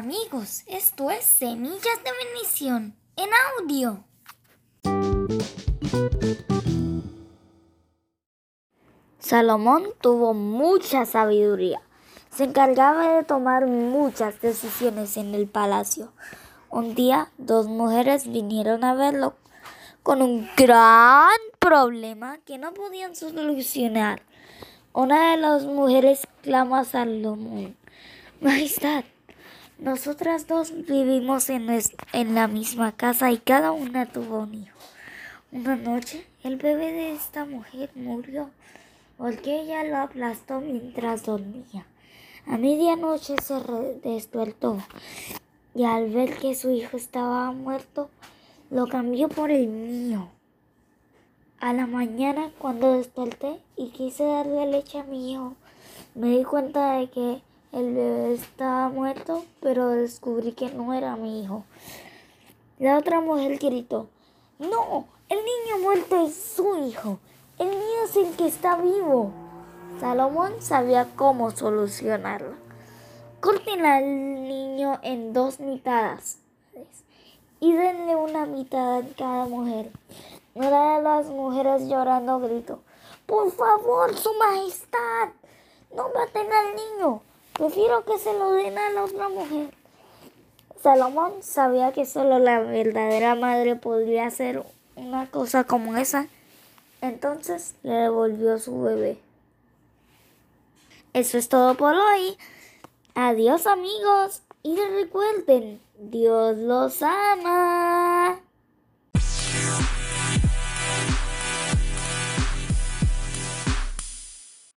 amigos, esto es Semillas de Bendición en audio. Salomón tuvo mucha sabiduría. Se encargaba de tomar muchas decisiones en el palacio. Un día, dos mujeres vinieron a verlo con un gran problema que no podían solucionar. Una de las mujeres clamó a Salomón, Majestad, nosotras dos vivimos en, en la misma casa y cada una tuvo un hijo. Una noche el bebé de esta mujer murió porque ella lo aplastó mientras dormía. A medianoche se despertó y al ver que su hijo estaba muerto, lo cambió por el mío. A la mañana cuando desperté y quise darle leche a mi hijo, me di cuenta de que el bebé estaba muerto, pero descubrí que no era mi hijo. La otra mujer gritó, no, el niño muerto es su hijo. El mío es el que está vivo. Salomón sabía cómo solucionarlo. Corten al niño en dos mitades y denle una mitad a cada mujer. Una de las mujeres llorando gritó, por favor, su majestad, no maten al niño. Prefiero que se lo den a la otra mujer. Salomón sabía que solo la verdadera madre podría hacer una cosa como esa. Entonces le devolvió su bebé. Eso es todo por hoy. Adiós amigos. Y recuerden, Dios los ama.